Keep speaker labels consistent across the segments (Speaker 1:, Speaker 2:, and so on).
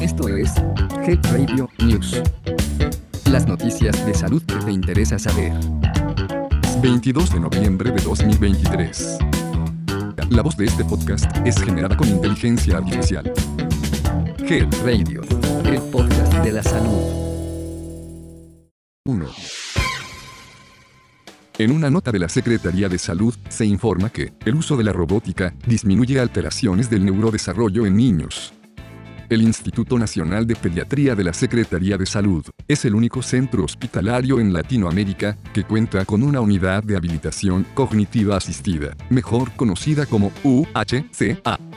Speaker 1: Esto es Health Radio News. Las noticias de salud que te interesa saber.
Speaker 2: 22 de noviembre de 2023. La voz de este podcast es generada con inteligencia artificial.
Speaker 1: Health Radio, el podcast de la salud.
Speaker 2: 1. En una nota de la Secretaría de Salud, se informa que el uso de la robótica disminuye alteraciones del neurodesarrollo en niños. El Instituto Nacional de Pediatría de la Secretaría de Salud es el único centro hospitalario en Latinoamérica que cuenta con una unidad de habilitación cognitiva asistida, mejor conocida como UHCA.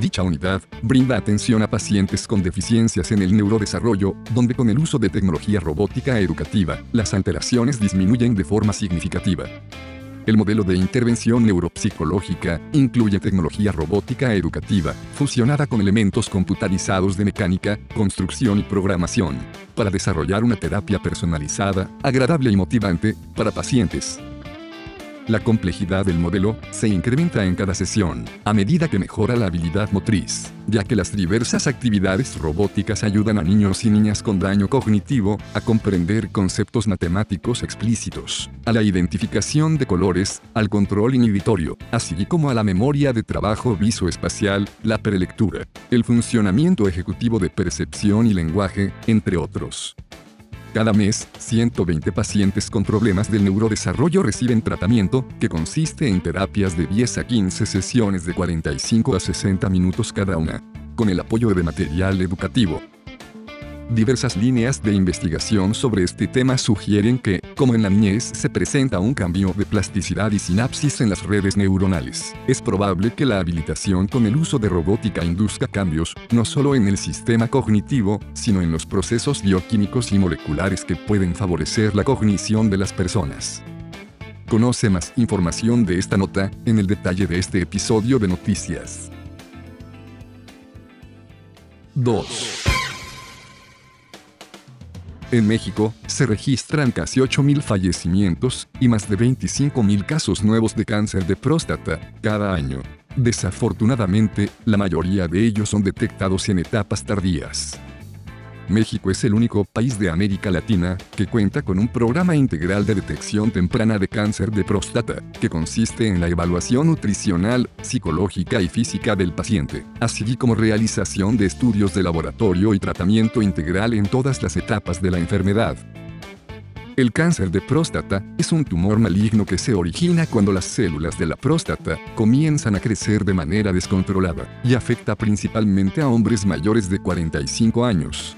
Speaker 2: Dicha unidad brinda atención a pacientes con deficiencias en el neurodesarrollo, donde con el uso de tecnología robótica educativa, las alteraciones disminuyen de forma significativa. El modelo de intervención neuropsicológica incluye tecnología robótica educativa, fusionada con elementos computarizados de mecánica, construcción y programación, para desarrollar una terapia personalizada, agradable y motivante, para pacientes. La complejidad del modelo se incrementa en cada sesión, a medida que mejora la habilidad motriz, ya que las diversas actividades robóticas ayudan a niños y niñas con daño cognitivo a comprender conceptos matemáticos explícitos, a la identificación de colores, al control inhibitorio, así como a la memoria de trabajo visoespacial, la prelectura, el funcionamiento ejecutivo de percepción y lenguaje, entre otros. Cada mes, 120 pacientes con problemas del neurodesarrollo reciben tratamiento, que consiste en terapias de 10 a 15 sesiones de 45 a 60 minutos cada una, con el apoyo de material educativo, Diversas líneas de investigación sobre este tema sugieren que, como en la niñez se presenta un cambio de plasticidad y sinapsis en las redes neuronales, es probable que la habilitación con el uso de robótica induzca cambios, no solo en el sistema cognitivo, sino en los procesos bioquímicos y moleculares que pueden favorecer la cognición de las personas. Conoce más información de esta nota en el detalle de este episodio de noticias. 2. En México, se registran casi 8.000 fallecimientos y más de 25.000 casos nuevos de cáncer de próstata cada año. Desafortunadamente, la mayoría de ellos son detectados en etapas tardías. México es el único país de América Latina que cuenta con un programa integral de detección temprana de cáncer de próstata, que consiste en la evaluación nutricional, psicológica y física del paciente, así como realización de estudios de laboratorio y tratamiento integral en todas las etapas de la enfermedad. El cáncer de próstata es un tumor maligno que se origina cuando las células de la próstata comienzan a crecer de manera descontrolada y afecta principalmente a hombres mayores de 45 años.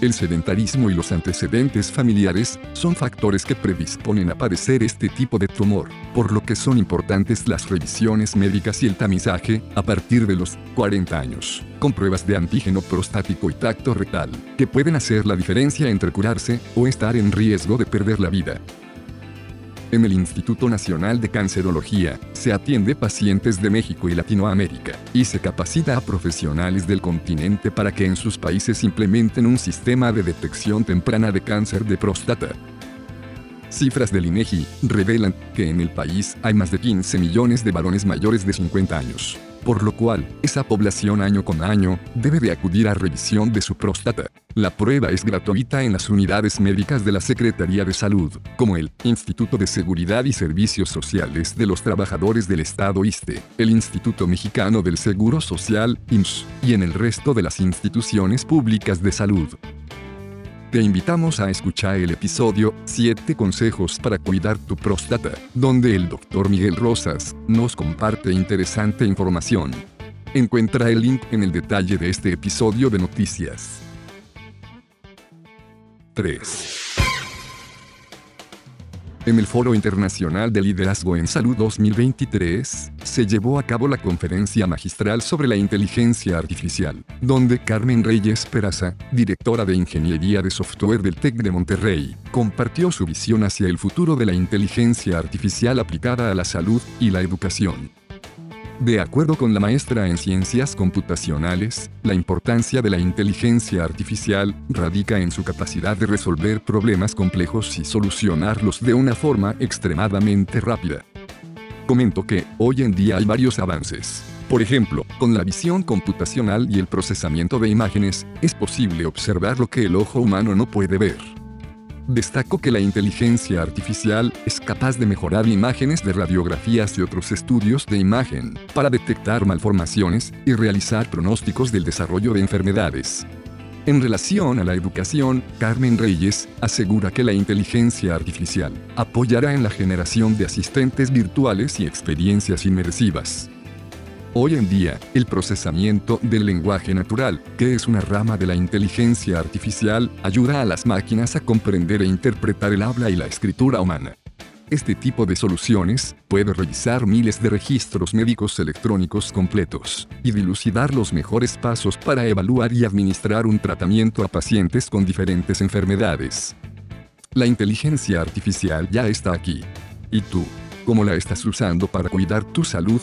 Speaker 2: El sedentarismo y los antecedentes familiares son factores que predisponen a padecer este tipo de tumor, por lo que son importantes las revisiones médicas y el tamizaje a partir de los 40 años, con pruebas de antígeno prostático y tacto rectal, que pueden hacer la diferencia entre curarse o estar en riesgo de perder la vida. En el Instituto Nacional de Cancerología, se atiende pacientes de México y Latinoamérica, y se capacita a profesionales del continente para que en sus países implementen un sistema de detección temprana de cáncer de próstata. Cifras del INEGI revelan que en el país hay más de 15 millones de varones mayores de 50 años por lo cual, esa población año con año debe de acudir a revisión de su próstata. La prueba es gratuita en las unidades médicas de la Secretaría de Salud, como el Instituto de Seguridad y Servicios Sociales de los Trabajadores del Estado ISTE, el Instituto Mexicano del Seguro Social, IMSS, y en el resto de las instituciones públicas de salud. Te invitamos a escuchar el episodio 7 consejos para cuidar tu próstata, donde el Dr. Miguel Rosas nos comparte interesante información. Encuentra el link en el detalle de este episodio de noticias. 3. En el Foro Internacional de Liderazgo en Salud 2023, se llevó a cabo la conferencia magistral sobre la inteligencia artificial, donde Carmen Reyes Peraza, directora de Ingeniería de Software del TEC de Monterrey, compartió su visión hacia el futuro de la inteligencia artificial aplicada a la salud y la educación. De acuerdo con la maestra en ciencias computacionales, la importancia de la inteligencia artificial radica en su capacidad de resolver problemas complejos y solucionarlos de una forma extremadamente rápida. Comento que, hoy en día hay varios avances Por ejemplo, con la visión computacional y el procesamiento de imágenes, es posible observar lo que el ojo humano no puede ver. Destaco que la inteligencia artificial es capaz de mejorar imágenes de radiografías y otros estudios de imagen para detectar malformaciones y realizar pronósticos del desarrollo de enfermedades. En relación a la educación, Carmen Reyes asegura que la inteligencia artificial apoyará en la generación de asistentes virtuales y experiencias inmersivas. Hoy en día, el procesamiento del lenguaje natural, que es una rama de la inteligencia artificial, ayuda a las máquinas a comprender e interpretar el habla y la escritura humana. Este tipo de soluciones puede revisar miles de registros médicos electrónicos completos y dilucidar los mejores pasos para evaluar y administrar un tratamiento a pacientes con diferentes enfermedades. La inteligencia artificial ya está aquí. ¿Y tú? ¿Cómo la estás usando para cuidar tu salud?